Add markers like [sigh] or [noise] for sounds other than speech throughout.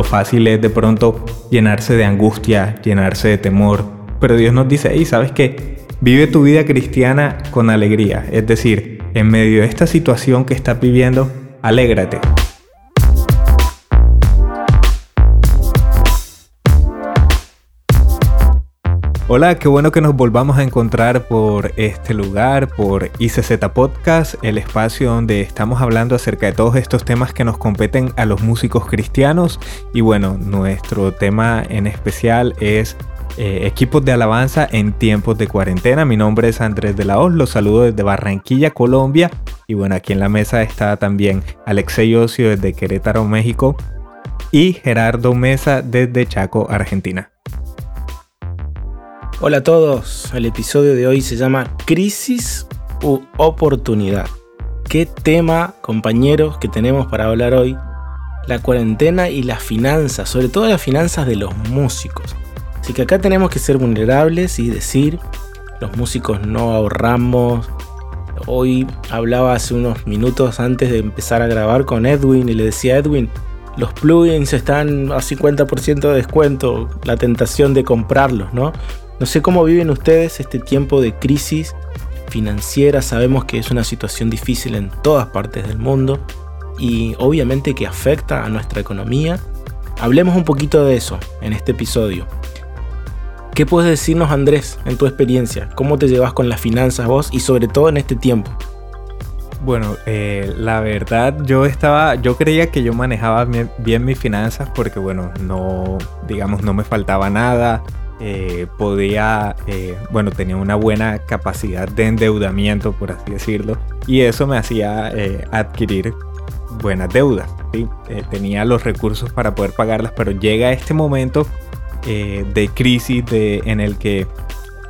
lo fácil es de pronto llenarse de angustia, llenarse de temor. Pero Dios nos dice, hey, ¿sabes qué? Vive tu vida cristiana con alegría. Es decir, en medio de esta situación que estás viviendo, alégrate. Hola, qué bueno que nos volvamos a encontrar por este lugar, por ICZ Podcast, el espacio donde estamos hablando acerca de todos estos temas que nos competen a los músicos cristianos. Y bueno, nuestro tema en especial es eh, equipos de alabanza en tiempos de cuarentena. Mi nombre es Andrés de la Hoz, los saludo desde Barranquilla, Colombia. Y bueno, aquí en la mesa está también Alexei Ocio desde Querétaro, México. Y Gerardo Mesa desde Chaco, Argentina. Hola a todos, el episodio de hoy se llama Crisis u Oportunidad. ¿Qué tema, compañeros, que tenemos para hablar hoy? La cuarentena y las finanzas, sobre todo las finanzas de los músicos. Así que acá tenemos que ser vulnerables y decir, los músicos no ahorramos. Hoy hablaba hace unos minutos antes de empezar a grabar con Edwin y le decía a Edwin, los plugins están a 50% de descuento, la tentación de comprarlos, ¿no? No sé cómo viven ustedes este tiempo de crisis financiera. Sabemos que es una situación difícil en todas partes del mundo y obviamente que afecta a nuestra economía. Hablemos un poquito de eso en este episodio. ¿Qué puedes decirnos Andrés en tu experiencia? ¿Cómo te llevas con las finanzas vos y sobre todo en este tiempo? Bueno, eh, la verdad yo estaba, yo creía que yo manejaba bien, mis finanzas porque bueno, no, digamos, no me faltaba nada, eh, podía, eh, bueno, tenía una buena capacidad de endeudamiento, por así decirlo, y eso me hacía eh, adquirir buenas deudas. tenía los recursos para poder pagarlas, pero llega este momento de crisis de, en el que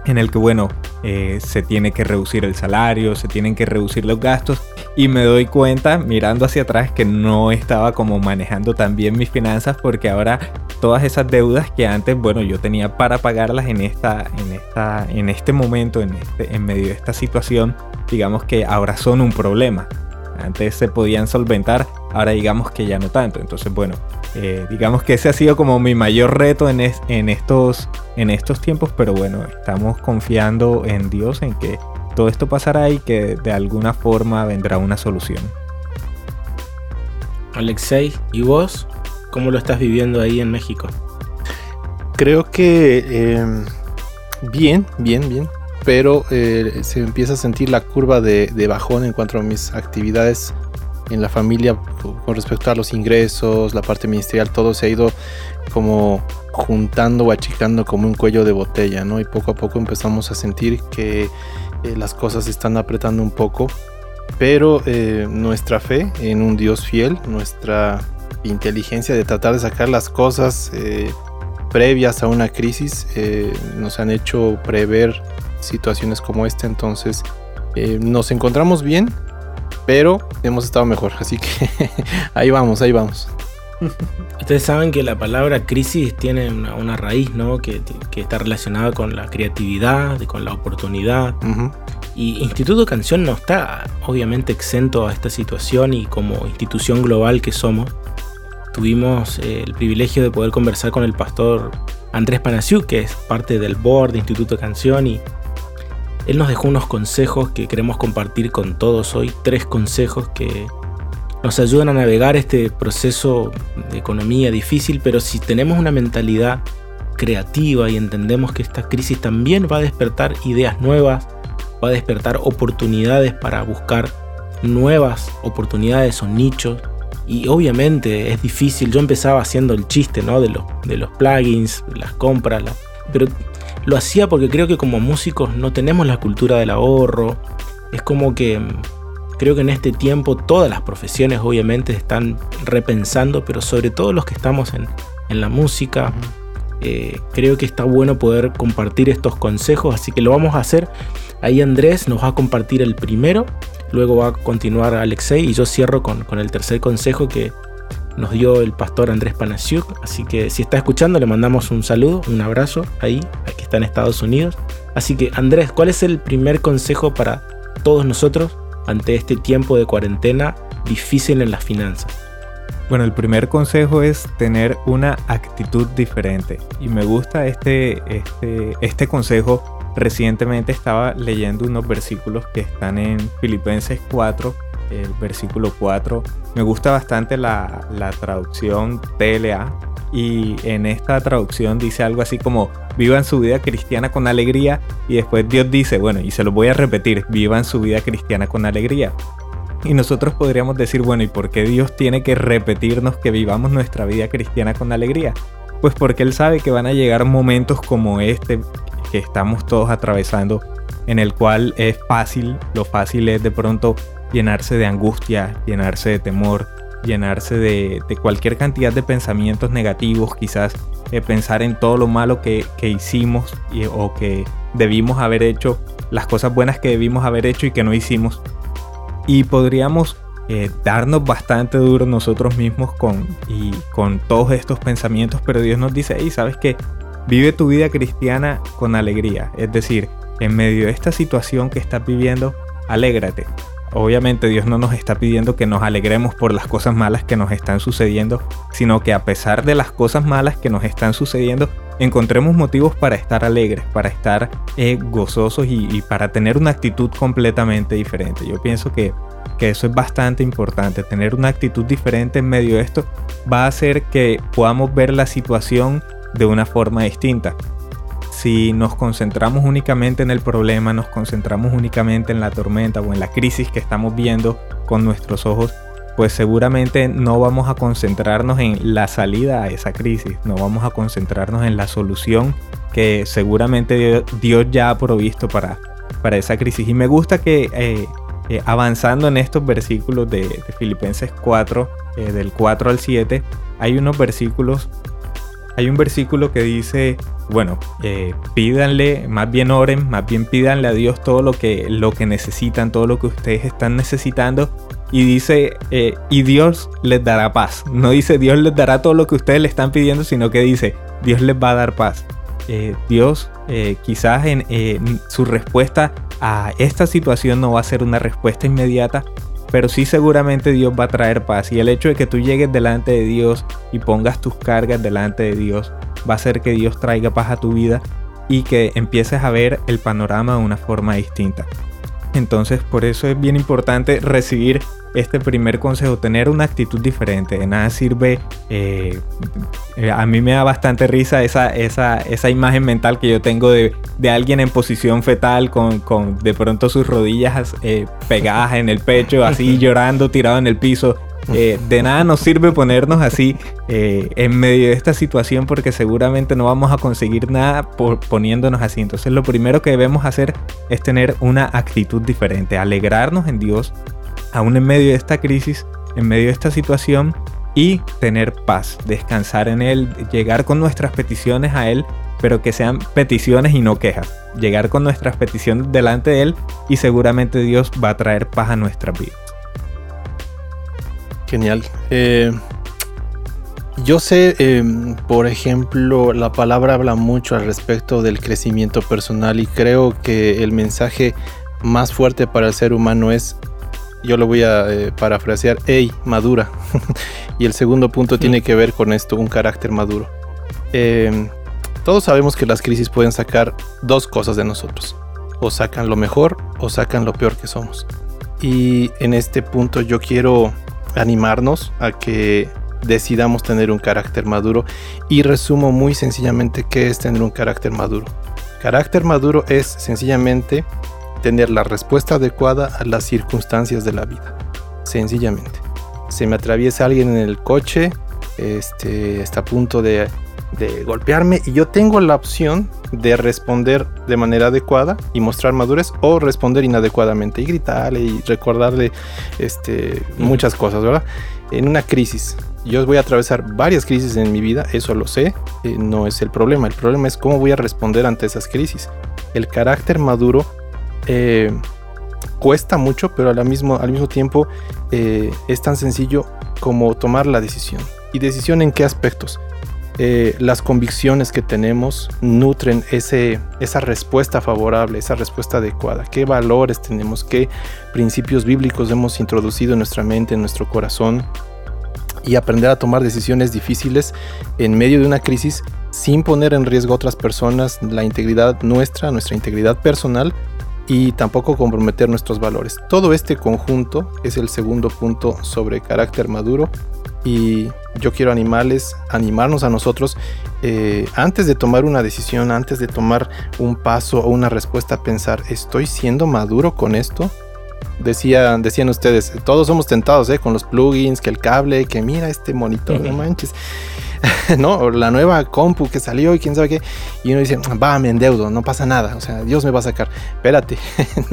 en el que, bueno, eh, se tiene que reducir el salario, se tienen que reducir los gastos y me doy cuenta mirando hacia atrás que no estaba como manejando tan bien mis finanzas porque ahora todas esas deudas que antes, bueno, yo tenía para pagarlas en esta, en esta, en este momento, en, este, en medio de esta situación, digamos que ahora son un problema. Antes se podían solventar, ahora digamos que ya no tanto. Entonces, bueno, eh, digamos que ese ha sido como mi mayor reto en, en, estos, en estos tiempos, pero bueno, estamos confiando en Dios, en que todo esto pasará y que de alguna forma vendrá una solución. Alexei, ¿y vos? ¿Cómo lo estás viviendo ahí en México? Creo que em, bien, bien, bien pero eh, se empieza a sentir la curva de, bajón en cuanto a mis actividades en la familia con respecto a los ingresos, la parte ministerial, todo se ha ido como juntando o achicando como un cuello de botella, ¿no? Y poco a poco empezamos a sentir que eh, las cosas se están apretando un poco, pero eh, nuestra fe en un Dios fiel, nuestra inteligencia de tratar de sacar las cosas previas a una crisis, nos han hecho prever situaciones como esta. Entonces eh, nos encontramos bien, pero hemos estado mejor. Así que [laughs] ahí vamos, ahí vamos. Ustedes saben que la palabra crisis tiene una, raíz, ¿no? Que, está relacionada con la creatividad, con la oportunidad. Y Instituto Canción no está obviamente exento a esta situación y como institución global que somos, tuvimos eh, el privilegio de poder conversar con el pastor Andrés Panasiuk, que es parte del board de Instituto Canción y él nos dejó unos consejos que queremos compartir con todos hoy, tres consejos que nos ayudan a navegar este proceso de economía difícil, pero si tenemos una mentalidad creativa y entendemos que esta crisis también va a despertar ideas nuevas, va a despertar oportunidades para buscar nuevas oportunidades o nichos. Y obviamente es difícil, yo empezaba haciendo el chiste ¿no? de, los, de los plugins, las compras, pero lo hacía porque creo que como músicos no tenemos la cultura del ahorro. Es como que mm, creo que en este tiempo todas las profesiones obviamente están repensando, pero sobre todo los que estamos en, la música. Eh, creo que está bueno poder compartir estos consejos, así que lo vamos a hacer. Ahí Andrés nos va a compartir el primero, luego va a continuar Alexei y yo cierro con, con el tercer consejo que nos dio el pastor Andrés Panasiuk. Así que si está escuchando, le mandamos un saludo, un abrazo ahí, que está en Estados Unidos. Así que Andrés, ¿cuál es el primer consejo para todos nosotros ante este tiempo de cuarentena difícil en las finanzas? Bueno, el primer consejo es tener una actitud diferente. Y me gusta este, este, este consejo. Recientemente estaba leyendo unos versículos que están en Filipenses 4, el versículo 4. Me gusta bastante la, la traducción TLA. Y en esta traducción dice algo así como, vivan su vida cristiana con alegría. Y después Dios dice, bueno, y se lo voy a repetir, vivan su vida cristiana con alegría. Y nosotros podríamos decir, bueno, ¿y por qué Dios tiene que repetirnos que vivamos nuestra vida cristiana con alegría? Pues porque Él sabe que van a llegar momentos como este que estamos todos atravesando, en el cual es fácil, lo fácil es de pronto llenarse de angustia, llenarse de temor, llenarse de, cualquier cantidad de pensamientos negativos, quizás eh, pensar en todo lo malo que, hicimos o que debimos haber hecho, las cosas buenas que debimos haber hecho y que no hicimos. Y podríamos eh, darnos bastante duro nosotros mismos con, y con todos estos pensamientos, pero Dios nos dice, y sabes que vive tu vida cristiana con alegría, es decir, en medio de esta situación que estás viviendo, alégrate. Obviamente Dios no nos está pidiendo que nos alegremos por las cosas malas que nos están sucediendo, sino que a pesar de las cosas malas que nos están sucediendo, encontremos motivos para estar alegres, para estar eh, gozosos y, para tener una actitud completamente diferente. Yo pienso que, que eso es bastante importante. Tener una actitud diferente en medio de esto va a hacer que podamos ver la situación de una forma distinta. Si nos concentramos únicamente en el problema, nos concentramos únicamente en la tormenta o en la crisis que estamos viendo con nuestros ojos, pues seguramente no vamos a concentrarnos en la salida a esa crisis, no vamos a concentrarnos en la solución que seguramente Dios ya ha provisto para, para esa crisis. Y me gusta que eh, eh, avanzando en estos versículos de, Filipenses 4, eh, del 4 al 7, hay unos versículos, hay un versículo que dice, bueno, pídanle, más bien oren, más bien pídanle a Dios todo lo que, lo que necesitan, todo lo que ustedes están necesitando y dice, eh, y Dios les dará paz. No dice Dios les dará todo lo que ustedes le están pidiendo, sino que dice, Dios les va a dar paz. Eh, Dios eh, quizás en su respuesta a esta situación no va a ser una respuesta inmediata, pero sí seguramente Dios va a traer paz. Y el hecho de que tú llegues delante de Dios y pongas tus cargas delante de Dios va a hacer que Dios traiga paz a tu vida y que empieces a ver el panorama de una forma distinta. Entonces por eso es bien importante recibir este primer consejo, tener una actitud diferente. De nada sirve, eh, eh, a mí me da bastante risa esa, esa, esa imagen mental que yo tengo de, alguien en posición fetal con, con de pronto sus rodillas eh, pegadas en el pecho, así [laughs] llorando, tirado en el piso. De nada nos sirve ponernos así en medio de esta situación porque seguramente no vamos a conseguir nada por poniéndonos así. Entonces lo primero que debemos hacer es tener una actitud diferente, alegrarnos en Dios, aún en medio de esta crisis, en medio de esta situación y tener paz, descansar en Él, llegar con nuestras peticiones a Él, pero que sean peticiones y no quejas. Llegar con nuestras peticiones delante de Él y seguramente Dios va a traer paz a nuestra vida. Genial. Eh, yo sé, em, por ejemplo, la palabra habla mucho al respecto del crecimiento personal y creo que el mensaje más fuerte para el ser humano es yo lo voy a eh, parafrasear, hey, madura. [laughs] y el segundo punto tiene que ver con esto, un carácter maduro. Em, todos sabemos que las crisis pueden sacar dos cosas de nosotros. O sacan lo mejor o sacan lo peor que somos. Y en este punto yo quiero animarnos a que decidamos tener un carácter maduro y resumo muy sencillamente qué es tener un carácter maduro. Carácter maduro es sencillamente tener la respuesta adecuada a las circunstancias de la vida. Sencillamente. Se me atraviesa alguien en el coche, este, está a punto de, golpearme y yo tengo la opción de responder de manera adecuada y mostrar madurez o responder inadecuadamente y gritarle y recordarle este, muchas cosas, ¿verdad? En una crisis. Yo voy a atravesar varias crisis en mi vida, eso lo sé, eh, no es el problema. El problema es cómo voy a responder ante esas crisis. El carácter maduro eh, cuesta mucho, pero al mismo, al mismo tiempo eh, es tan sencillo como tomar la decisión. ¿Y decisión en qué aspectos? Eh, las convicciones que tenemos nutren ese, esa respuesta favorable, esa respuesta adecuada. ¿Qué valores tenemos? ¿Qué principios bíblicos hemos introducido en nuestra mente, en nuestro corazón? y aprender a tomar decisiones difíciles en medio de una crisis sin poner en riesgo a otras personas, la integridad nuestra, nuestra integridad personal y tampoco comprometer nuestros valores. Todo este conjunto es el segundo punto sobre carácter maduro y yo quiero animarles, animarnos a nosotros eh, antes de tomar una decisión, antes de tomar un paso o una respuesta, pensar, ¿estoy siendo maduro con esto? Decían, decían ustedes, todos somos tentados ¿eh? con los plugins, que el cable, que mira este monitor, no manches. [laughs] ¿no? la nueva compu que salió y quién sabe qué. Y uno dice, va, me endeudo, no pasa nada. O sea, Dios me va a sacar. Espérate,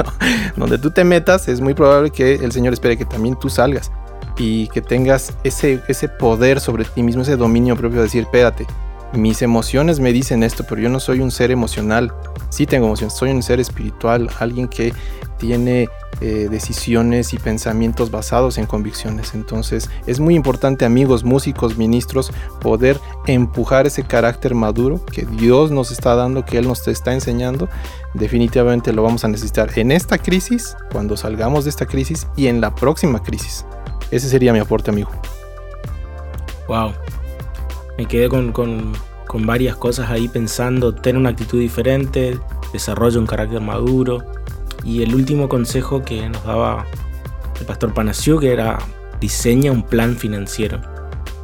[laughs] donde tú te metas es muy probable que el Señor espere que también tú salgas y que tengas ese, ese poder sobre ti mismo, ese dominio propio de decir, espérate, mis emociones me dicen esto, pero yo no soy un ser emocional. Sí tengo emociones, soy un ser espiritual, alguien que tiene eh, decisiones y pensamientos basados en convicciones. Entonces es muy importante amigos, músicos, ministros, poder empujar ese carácter maduro que Dios nos está dando, que Él nos está enseñando. Definitivamente lo vamos a necesitar en esta crisis, cuando salgamos de esta crisis y en la próxima crisis. Ese sería mi aporte, amigo. Wow. Me quedé con, con, varias cosas ahí pensando, tener una actitud diferente, desarrollo un carácter maduro, y el último consejo que nos daba el pastor Panasiu, era diseña un plan financiero.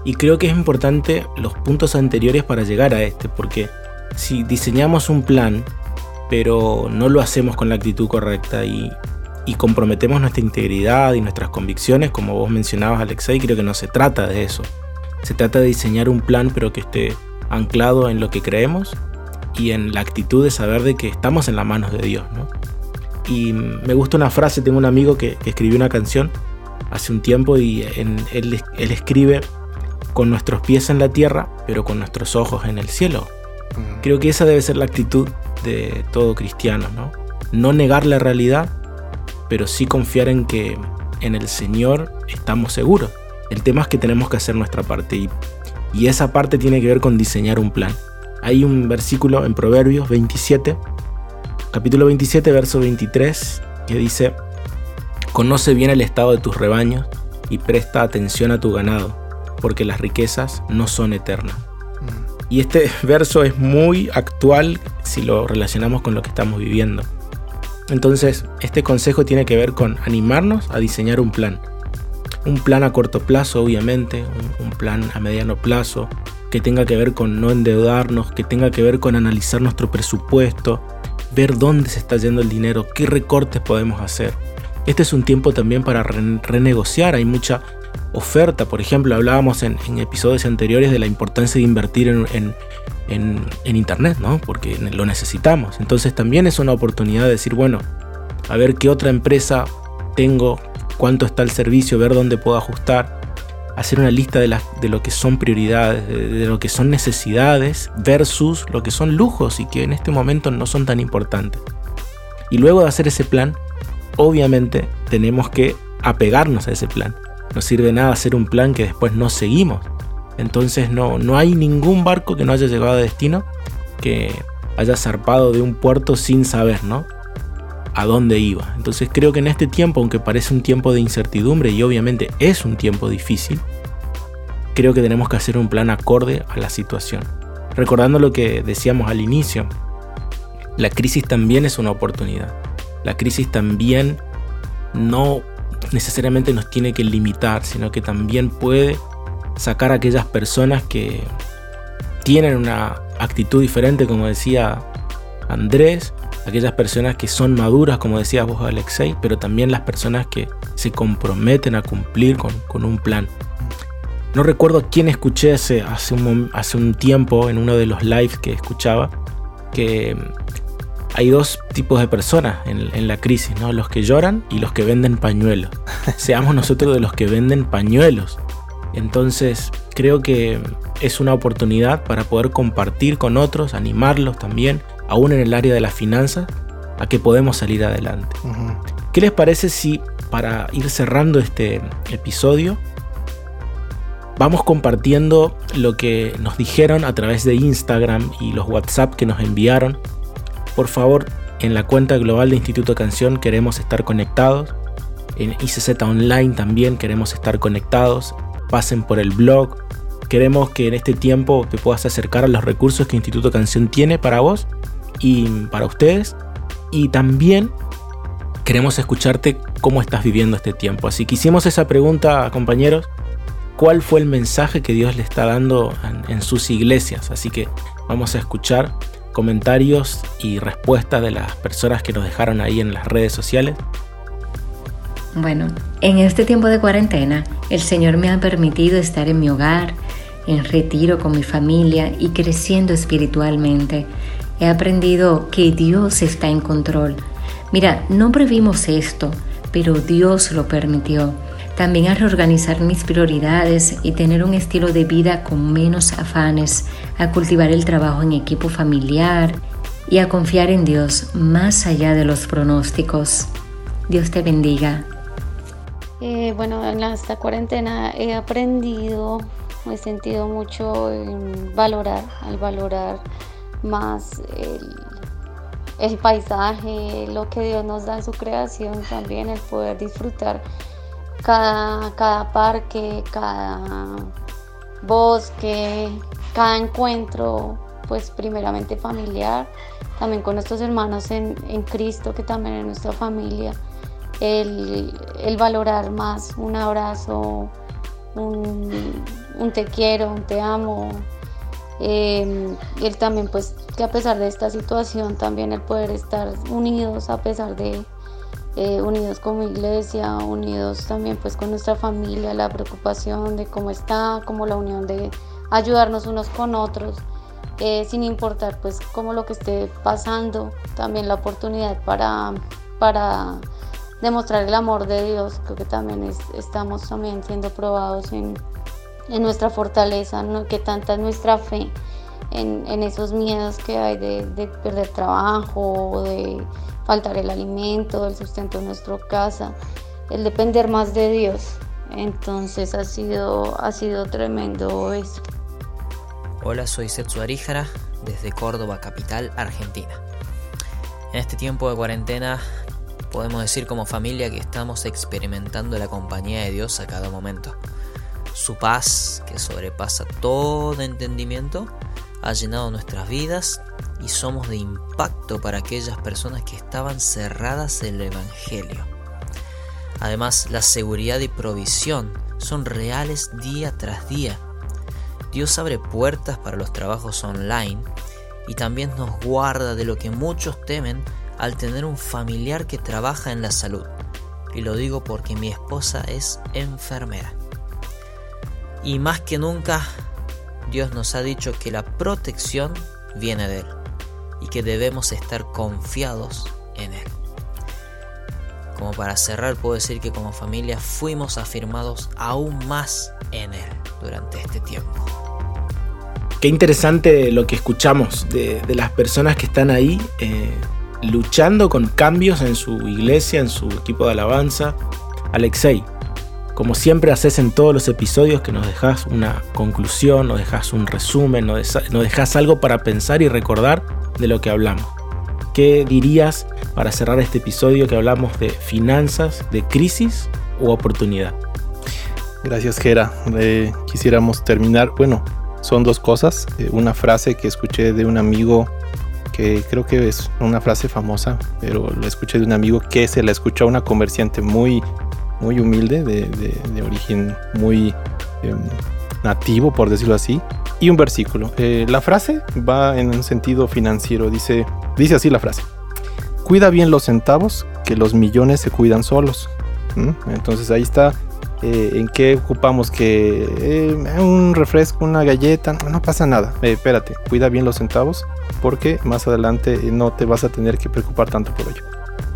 Y creo que es importante los puntos anteriores para llegar a este, porque si diseñamos un plan, pero no lo hacemos con la actitud correcta y, y comprometemos nuestra integridad y nuestras convicciones, como vos mencionabas Alexei, creo que no se trata de eso. Se trata de diseñar un plan, pero que esté anclado en lo que creemos y en la actitud de saber de que estamos en las manos de Dios. ¿no? Y me gusta una frase, tengo un amigo que, escribió una canción hace un tiempo y él, él, escribe con nuestros pies en la tierra, pero con nuestros ojos en el cielo. Creo que esa debe ser la actitud de todo cristiano, ¿no? No negar la realidad, pero sí confiar en que en el Señor estamos seguros. El tema es que tenemos que hacer nuestra parte y, y esa parte tiene que ver con diseñar un plan. Hay un versículo en Proverbios 27 capítulo 27, verso 23, que dice, Conoce bien el estado de tus rebaños y presta atención a tu ganado, porque las riquezas no son eternas. Mm. Y este [laughs] verso es muy actual si lo relacionamos con lo que estamos viviendo. Entonces, este consejo tiene que ver con animarnos a diseñar un plan. Un plan a corto plazo, obviamente, un, plan a mediano plazo, que tenga que ver con no endeudarnos, que tenga que ver con analizar nuestro presupuesto, ver dónde se está yendo el dinero, qué recortes podemos hacer. Este es un tiempo también para renegociar, hay mucha oferta, por ejemplo, hablábamos en, episodios anteriores de la importancia de invertir en, Internet, ¿no? porque lo necesitamos. Entonces también es una oportunidad de decir, bueno, a ver qué otra empresa tengo, cuánto está el servicio, ver dónde puedo ajustar hacer una lista de, de lo que son prioridades, de, lo que son necesidades versus lo que son lujos y que en este momento no son tan importantes. Y luego de hacer ese plan, obviamente tenemos que apegarnos a ese plan. No sirve nada hacer un plan que después no seguimos. Entonces no, no hay ningún barco que no haya llegado a destino que haya zarpado de un puerto sin saber, ¿no? a dónde iba. Entonces creo que en este tiempo, aunque parece un tiempo de incertidumbre y obviamente es un tiempo difícil, creo que tenemos que hacer un plan acorde a la situación. Recordando lo que decíamos al inicio, la crisis también es una oportunidad. La crisis también no necesariamente nos tiene que limitar, sino que también puede sacar a aquellas personas que tienen una actitud diferente, como decía Andrés, aquellas personas que son maduras, como decías vos Alexei, pero también las personas que se comprometen a cumplir con, un plan. No recuerdo quién escuché hace, hace, un, hace un tiempo en uno de los lives que escuchaba, que hay dos tipos de personas en, la crisis, ¿no? los que lloran y los que venden pañuelos. [laughs] Seamos nosotros de los que venden pañuelos. Entonces creo que es una oportunidad para poder compartir con otros, animarlos también aún en el área de las finanzas, a que podemos salir adelante. ¿Qué les parece si para ir cerrando este episodio vamos compartiendo lo que nos dijeron a través de Instagram y los WhatsApp que nos enviaron? Por favor, en la cuenta global de Instituto Canción queremos estar conectados. En ICZ Online también queremos estar conectados. Pasen por el blog. Queremos que en este tiempo te puedas acercar a los recursos que Instituto Canción tiene para vos y para ustedes. Y también queremos escucharte cómo estás viviendo este tiempo. Así que hicimos esa pregunta, compañeros. ¿Cuál fue el mensaje que Dios le está dando en, sus iglesias? Así que vamos a escuchar comentarios y respuestas de las personas que nos dejaron ahí en las redes sociales. Bueno, en este tiempo de cuarentena, el Señor me ha permitido estar en mi hogar, en retiro con mi familia y creciendo espiritualmente. He aprendido que Dios está en control. Mira, no previmos esto, pero Dios lo permitió. También a reorganizar mis prioridades y tener un estilo de vida con menos afanes, a cultivar el trabajo en equipo familiar y a confiar en Dios más allá de los pronósticos. Dios te bendiga. Eh, bueno, en esta cuarentena he aprendido, he sentido mucho en valorar, al valorar más el, paisaje, lo que Dios nos da en su creación, también el poder disfrutar cada, cada parque, cada bosque, cada encuentro, pues primeramente familiar, también con nuestros hermanos en, Cristo, que también es nuestra familia, el, valorar más un abrazo, un, te quiero, un te amo, eh, él también pues que a pesar de esta situación también el poder estar unidos a pesar de eh, unidos como iglesia, unidos también pues con nuestra familia, la preocupación de cómo está, como la unión de ayudarnos unos con otros, eh, sin importar pues como lo que esté pasando, también la oportunidad para, para demostrar el amor de Dios, creo que también estamos también siendo probados en en nuestra fortaleza, que tanta es nuestra fe en, esos miedos que hay de, perder trabajo, de faltar el alimento, el sustento de nuestra casa, el depender más de Dios. Entonces ha sido, ha sido tremendo eso. Hola, soy Setsu Aríjara desde Córdoba, capital, Argentina. En este tiempo de cuarentena podemos decir como familia que estamos experimentando la compañía de Dios a cada momento. Su paz, que sobrepasa todo entendimiento, ha llenado nuestras vidas y somos de impacto para aquellas personas que estaban cerradas el Evangelio. Además, la seguridad y provisión son reales día tras día. Dios abre puertas para los trabajos online y también nos guarda de lo que muchos temen al tener un familiar que trabaja en la salud. Y lo digo porque mi esposa es enfermera. Y más que nunca, Dios nos ha dicho que la protección viene de Él y que debemos estar confiados en Él. Como para cerrar, puedo decir que como familia fuimos afirmados aún más en Él durante este tiempo. Qué interesante lo que escuchamos de, las personas que están ahí eh, luchando con cambios en su iglesia, en su equipo de alabanza. Alexei, como siempre haces en todos los episodios que nos dejas una conclusión, nos dejas un resumen, nos dejas algo para pensar y recordar de lo que hablamos. ¿Qué dirías para cerrar este episodio que hablamos de finanzas, de crisis u oportunidad? Gracias, Gera. Eh, quisiéramos terminar. Bueno, son dos cosas. Eh, una frase que escuché de un amigo que creo que es una frase famosa, pero la escuché de un amigo que se la escuchó a una comerciante muy muy humilde, de, origen muy em, nativo, por decirlo así, y un versículo. Eh, la frase va en un sentido financiero, dice, dice así la frase. Cuida bien los centavos, que los millones se cuidan solos. Entonces ahí está eh, en qué ocupamos que eh, un refresco, una galleta, no, pasa nada. espérate, cuida bien los centavos porque más adelante no te vas a tener que preocupar tanto por ello.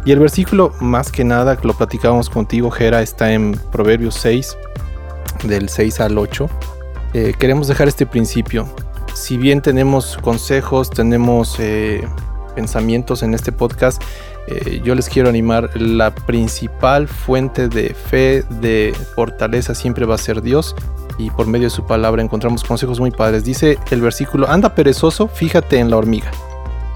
Y el versículo, más que nada, lo platicábamos contigo, Jera, está en Proverbios 6, del 6 al 8. Eh, queremos dejar este principio. Si bien tenemos consejos, tenemos eh, pensamientos en este podcast, eh, yo les quiero animar, la principal fuente de fe, de fortaleza siempre va a ser Dios y por medio de su palabra encontramos consejos muy padres. Dice el versículo, anda perezoso, fíjate en la hormiga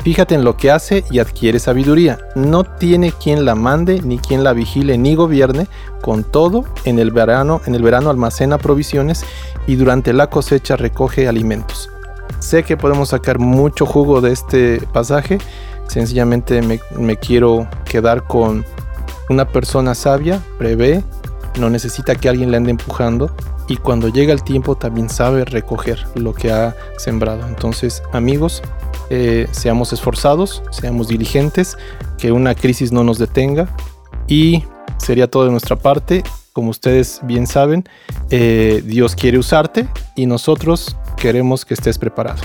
Fíjate en lo que hace y adquiere sabiduría. No tiene quien la mande, ni quien la vigile, ni gobierne. Con todo, en el verano, en el verano almacena provisiones y durante la cosecha recoge alimentos. Sé que podemos sacar mucho jugo de este pasaje. Sencillamente me, me quiero quedar con una persona sabia, prevé, no necesita que alguien le ande empujando y cuando llega el tiempo también sabe recoger lo que ha sembrado. Entonces, amigos, eh, seamos esforzados, seamos diligentes, que una crisis no nos detenga y sería todo de nuestra parte. Como ustedes bien saben, eh, Dios quiere usarte y nosotros queremos que estés preparado.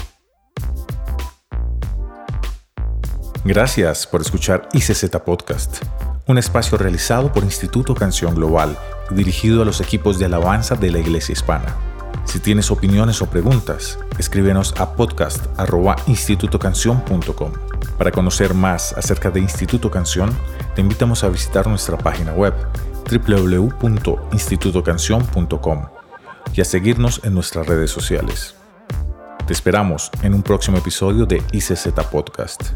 Gracias por escuchar ICZ Podcast, un espacio realizado por Instituto Canción Global dirigido a los equipos de alabanza de la Iglesia Hispana. Si tienes opiniones o preguntas, escríbenos a podcast.institutocanción.com. Para conocer más acerca de Instituto Canción, te invitamos a visitar nuestra página web www.institutocanción.com y a seguirnos en nuestras redes sociales. Te esperamos en un próximo episodio de ICZ Podcast.